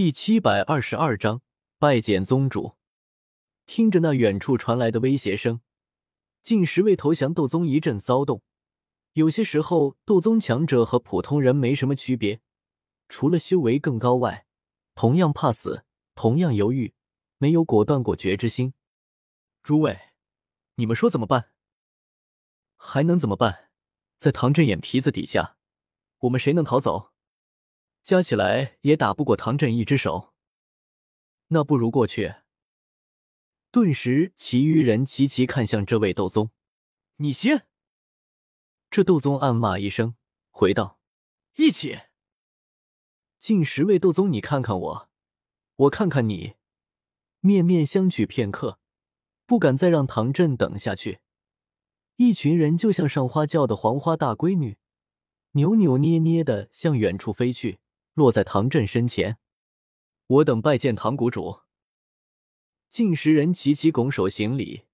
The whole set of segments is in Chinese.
第七百二十二章拜见宗主。听着那远处传来的威胁声，近十位投降斗宗一阵骚动。有些时候，斗宗强者和普通人没什么区别，除了修为更高外，同样怕死，同样犹豫，没有果断果决之心。诸位，你们说怎么办？还能怎么办？在唐振眼皮子底下，我们谁能逃走？加起来也打不过唐振一只手，那不如过去。顿时，其余人齐齐看向这位斗宗。你先。这斗宗暗骂一声，回道：“一起。”近十位斗宗，你看看我，我看看你，面面相觑片刻，不敢再让唐振等下去。一群人就像上花轿的黄花大闺女，扭扭捏捏的向远处飞去。落在唐振身前，我等拜见唐谷主。近十人齐齐拱手行礼。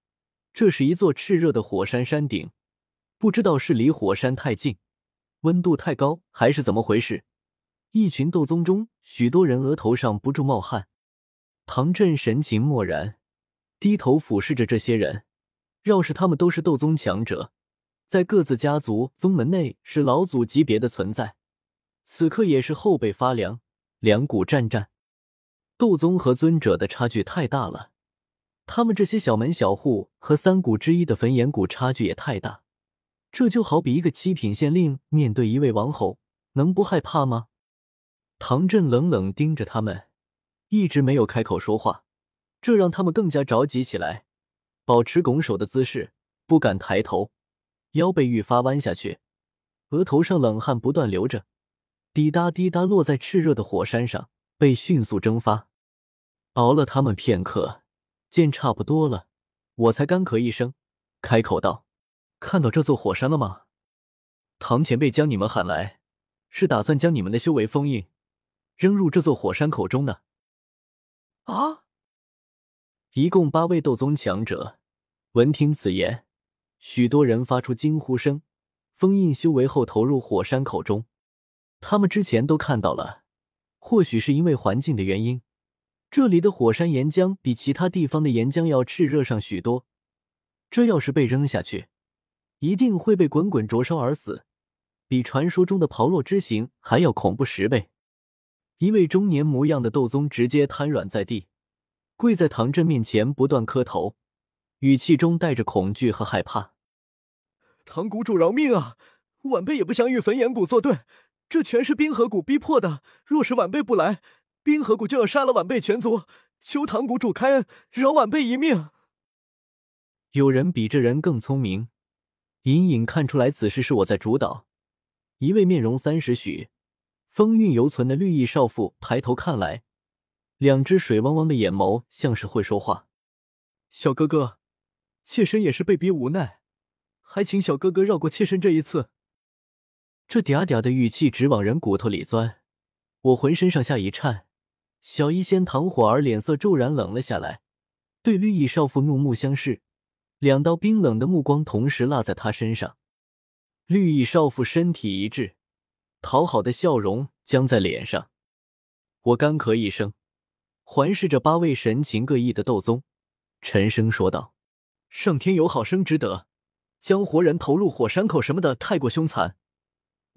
这是一座炽热的火山山顶，不知道是离火山太近，温度太高，还是怎么回事？一群斗宗中，许多人额头上不住冒汗。唐振神情漠然，低头俯视着这些人。要是他们都是斗宗强者，在各自家族宗门内是老祖级别的存在。此刻也是后背发凉，两股战战。斗宗和尊者的差距太大了，他们这些小门小户和三谷之一的焚炎谷差距也太大。这就好比一个七品县令面对一位王侯，能不害怕吗？唐振冷冷盯着他们，一直没有开口说话，这让他们更加着急起来，保持拱手的姿势，不敢抬头，腰背愈发弯下去，额头上冷汗不断流着。滴答滴答落在炽热的火山上，被迅速蒸发。熬了他们片刻，见差不多了，我才干咳一声，开口道：“看到这座火山了吗？唐前辈将你们喊来，是打算将你们的修为封印，扔入这座火山口中的。”啊！一共八位斗宗强者，闻听此言，许多人发出惊呼声。封印修为后，投入火山口中。他们之前都看到了，或许是因为环境的原因，这里的火山岩浆比其他地方的岩浆要炽热上许多。这要是被扔下去，一定会被滚滚灼烧而死，比传说中的炮烙之刑还要恐怖十倍。一位中年模样的斗宗直接瘫软在地，跪在唐振面前，不断磕头，语气中带着恐惧和害怕：“唐谷主饶命啊！晚辈也不想与焚炎谷作对。”这全是冰河谷逼迫的，若是晚辈不来，冰河谷就要杀了晚辈全族。求唐谷主开恩，饶晚辈一命。有人比这人更聪明，隐隐看出来此事是我在主导。一位面容三十许、风韵犹存的绿衣少妇抬头看来，两只水汪汪的眼眸像是会说话。小哥哥，妾身也是被逼无奈，还请小哥哥绕过妾身这一次。这嗲嗲的语气直往人骨头里钻，我浑身上下一颤。小医仙唐火儿脸色骤然冷了下来，对绿衣少妇怒目相视，两道冰冷的目光同时落在他身上。绿衣少妇身体一滞，讨好的笑容僵在脸上。我干咳一声，环视着八位神情各异的斗宗，沉声说道：“上天有好生之德，将活人投入火山口什么的太过凶残。”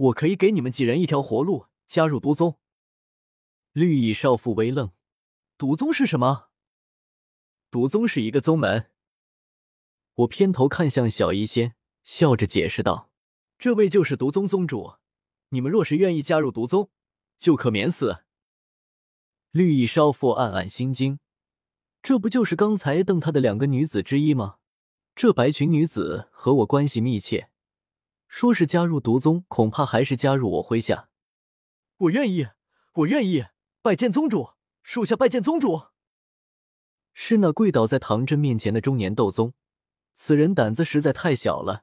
我可以给你们几人一条活路，加入毒宗。绿衣少妇微愣：“毒宗是什么？”“毒宗是一个宗门。”我偏头看向小医仙，笑着解释道：“这位就是毒宗宗主。你们若是愿意加入毒宗，就可免死。”绿衣少妇暗暗心惊：“这不就是刚才瞪他的两个女子之一吗？这白裙女子和我关系密切。”说是加入毒宗，恐怕还是加入我麾下。我愿意，我愿意拜见宗主，属下拜见宗主。是那跪倒在唐真面前的中年斗宗，此人胆子实在太小了，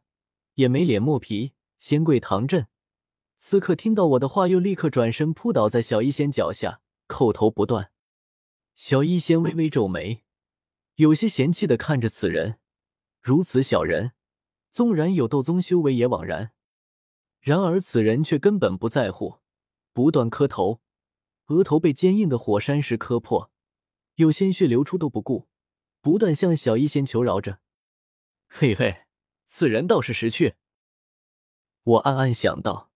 也没脸磨皮，先跪唐振。此刻听到我的话，又立刻转身扑倒在小医仙脚下，叩头不断。小医仙微微皱眉，有些嫌弃的看着此人，如此小人。纵然有斗宗修为也枉然，然而此人却根本不在乎，不断磕头，额头被坚硬的火山石磕破，有鲜血流出都不顾，不断向小医仙求饶着。嘿嘿，此人倒是识趣。我暗暗想到，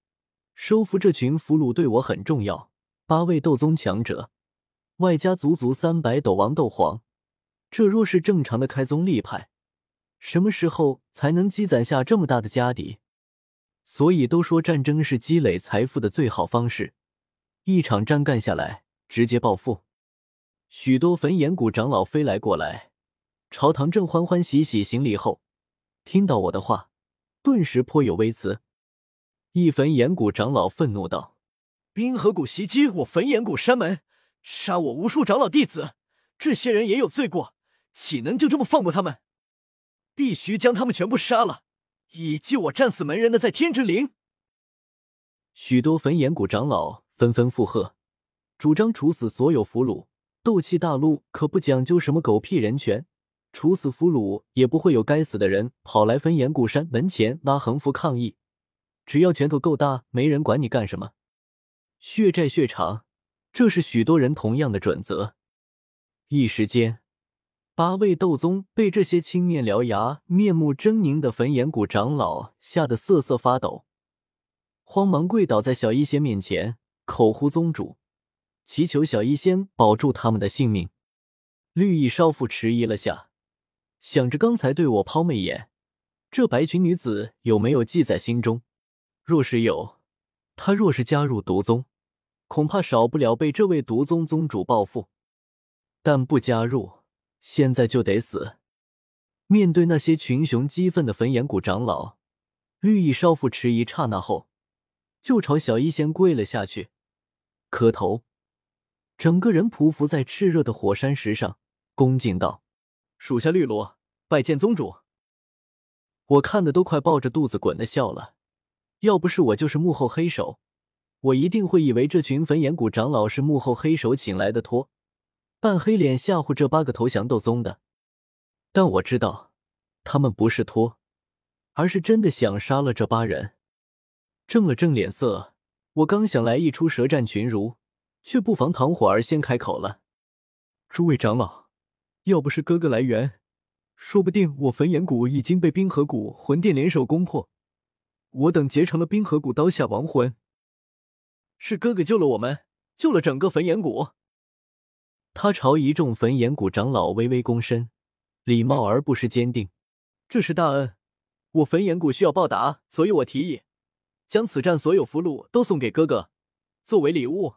收服这群俘虏对我很重要。八位斗宗强者，外加足足三百斗王、斗皇，这若是正常的开宗立派，什么时候才能积攒下这么大的家底？所以都说战争是积累财富的最好方式。一场战干下来，直接暴富。许多焚炎谷长老飞来过来，朝堂正欢欢喜喜行礼后，听到我的话，顿时颇有微词。一焚炎谷长老愤怒道：“冰河谷袭击我焚炎谷山门，杀我无数长老弟子，这些人也有罪过，岂能就这么放过他们？必须将他们全部杀了，以祭我战死门人的在天之灵。”许多焚炎谷长老。纷纷附和，主张处死所有俘虏。斗气大陆可不讲究什么狗屁人权，处死俘虏也不会有该死的人跑来焚炎谷山门前拉横幅抗议。只要拳头够大，没人管你干什么。血债血偿，这是许多人同样的准则。一时间，八位斗宗被这些青面獠牙、面目狰狞的焚炎谷长老吓得瑟瑟发抖，慌忙跪倒在小医仙面前。口呼宗主，祈求小医仙保住他们的性命。绿衣少妇迟疑了下，想着刚才对我抛媚眼，这白裙女子有没有记在心中？若是有，她若是加入毒宗，恐怕少不了被这位毒宗宗主报复。但不加入，现在就得死。面对那些群雄激愤的焚炎谷长老，绿衣少妇迟疑刹那后，就朝小医仙跪了下去。磕头，整个人匍匐在炽热的火山石上，恭敬道：“属下绿萝拜见宗主。”我看的都快抱着肚子滚的笑了。要不是我就是幕后黑手，我一定会以为这群焚炎谷长老是幕后黑手请来的托，扮黑脸吓唬这八个投降斗宗的。但我知道，他们不是托，而是真的想杀了这八人。正了正脸色。我刚想来一出舌战群儒，却不防唐火儿先开口了：“诸位长老，要不是哥哥来援，说不定我焚炎谷已经被冰河谷魂殿联手攻破，我等结成了冰河谷刀下亡魂。是哥哥救了我们，救了整个焚炎谷。”他朝一众焚炎谷长老微微躬身，礼貌而不失坚定：“这是大恩，我焚炎谷需要报答，所以我提议。”将此战所有俘虏都送给哥哥，作为礼物。